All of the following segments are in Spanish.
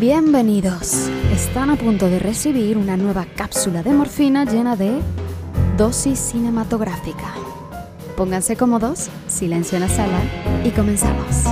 Bienvenidos. Están a punto de recibir una nueva cápsula de morfina llena de dosis cinematográfica. Pónganse cómodos, silencio en la sala y comenzamos.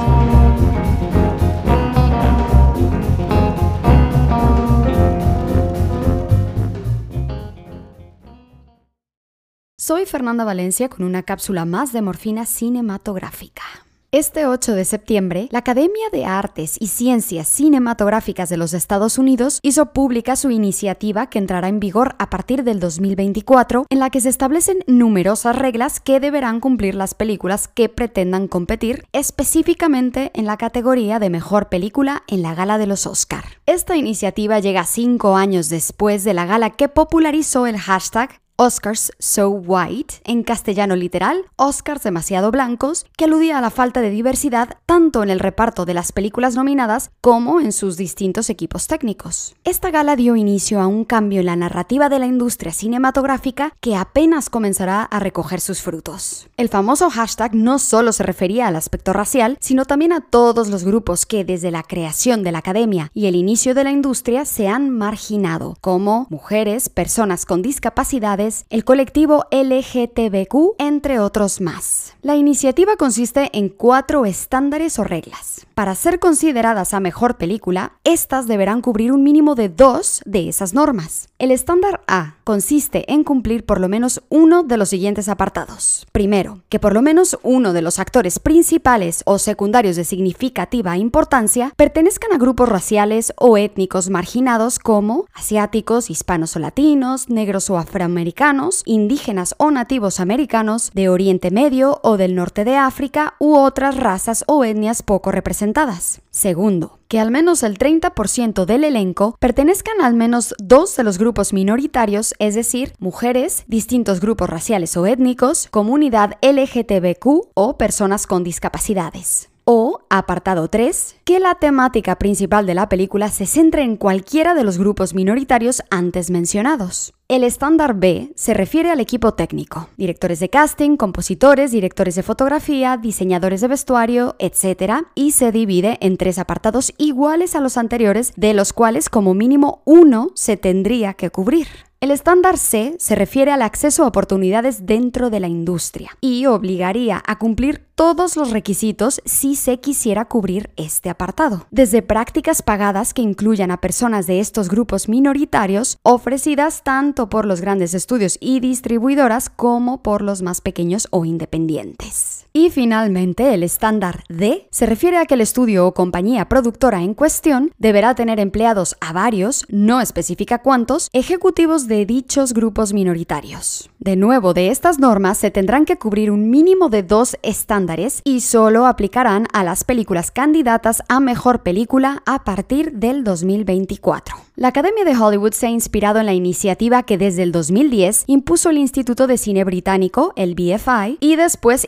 Soy Fernanda Valencia con una cápsula más de morfina cinematográfica. Este 8 de septiembre, la Academia de Artes y Ciencias Cinematográficas de los Estados Unidos hizo pública su iniciativa que entrará en vigor a partir del 2024, en la que se establecen numerosas reglas que deberán cumplir las películas que pretendan competir específicamente en la categoría de mejor película en la gala de los Oscar. Esta iniciativa llega cinco años después de la gala que popularizó el hashtag Oscars So White, en castellano literal, Oscars demasiado blancos, que aludía a la falta de diversidad tanto en el reparto de las películas nominadas como en sus distintos equipos técnicos. Esta gala dio inicio a un cambio en la narrativa de la industria cinematográfica que apenas comenzará a recoger sus frutos. El famoso hashtag no solo se refería al aspecto racial, sino también a todos los grupos que desde la creación de la academia y el inicio de la industria se han marginado, como mujeres, personas con discapacidades, el colectivo LGTBQ, entre otros más. La iniciativa consiste en cuatro estándares o reglas. Para ser consideradas a mejor película, estas deberán cubrir un mínimo de dos de esas normas. El estándar A consiste en cumplir por lo menos uno de los siguientes apartados. Primero, que por lo menos uno de los actores principales o secundarios de significativa importancia pertenezcan a grupos raciales o étnicos marginados como asiáticos, hispanos o latinos, negros o afroamericanos, indígenas o nativos americanos, de Oriente Medio o del norte de África u otras razas o etnias poco representadas. Segundo, que al menos el 30% del elenco pertenezcan al menos dos de los grupos minoritarios, es decir, mujeres, distintos grupos raciales o étnicos, comunidad LGTBQ o personas con discapacidades. O, apartado 3, que la temática principal de la película se centre en cualquiera de los grupos minoritarios antes mencionados. El estándar B se refiere al equipo técnico, directores de casting, compositores, directores de fotografía, diseñadores de vestuario, etc. y se divide en tres apartados iguales a los anteriores, de los cuales como mínimo uno se tendría que cubrir. El estándar C se refiere al acceso a oportunidades dentro de la industria y obligaría a cumplir todos los requisitos si se quisiera cubrir este apartado, desde prácticas pagadas que incluyan a personas de estos grupos minoritarios ofrecidas tanto por los grandes estudios y distribuidoras como por los más pequeños o independientes. Y finalmente, el estándar D se refiere a que el estudio o compañía productora en cuestión deberá tener empleados a varios, no especifica cuántos, ejecutivos de dichos grupos minoritarios. De nuevo, de estas normas se tendrán que cubrir un mínimo de dos estándares y solo aplicarán a las películas candidatas a mejor película a partir del 2024. La Academia de Hollywood se ha inspirado en la iniciativa que desde el 2010 impuso el Instituto de Cine Británico, el BFI, y después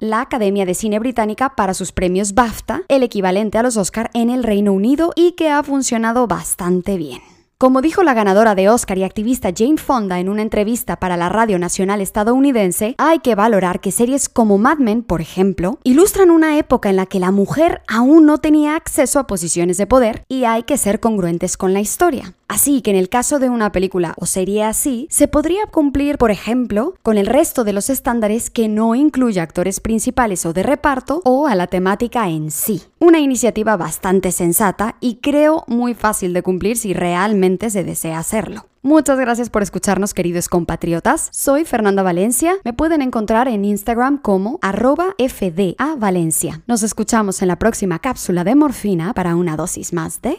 la Academia de Cine Británica para sus premios BAFTA, el equivalente a los Oscar en el Reino Unido y que ha funcionado bastante bien. Como dijo la ganadora de Oscar y activista Jane Fonda en una entrevista para la Radio Nacional estadounidense, hay que valorar que series como Mad Men, por ejemplo, ilustran una época en la que la mujer aún no tenía acceso a posiciones de poder y hay que ser congruentes con la historia. Así que en el caso de una película o serie así, se podría cumplir, por ejemplo, con el resto de los estándares que no incluya actores principales o de reparto o a la temática en sí. Una iniciativa bastante sensata y creo muy fácil de cumplir si realmente se desea hacerlo. Muchas gracias por escucharnos, queridos compatriotas. Soy Fernanda Valencia. Me pueden encontrar en Instagram como arroba FDA Valencia. Nos escuchamos en la próxima cápsula de morfina para una dosis más de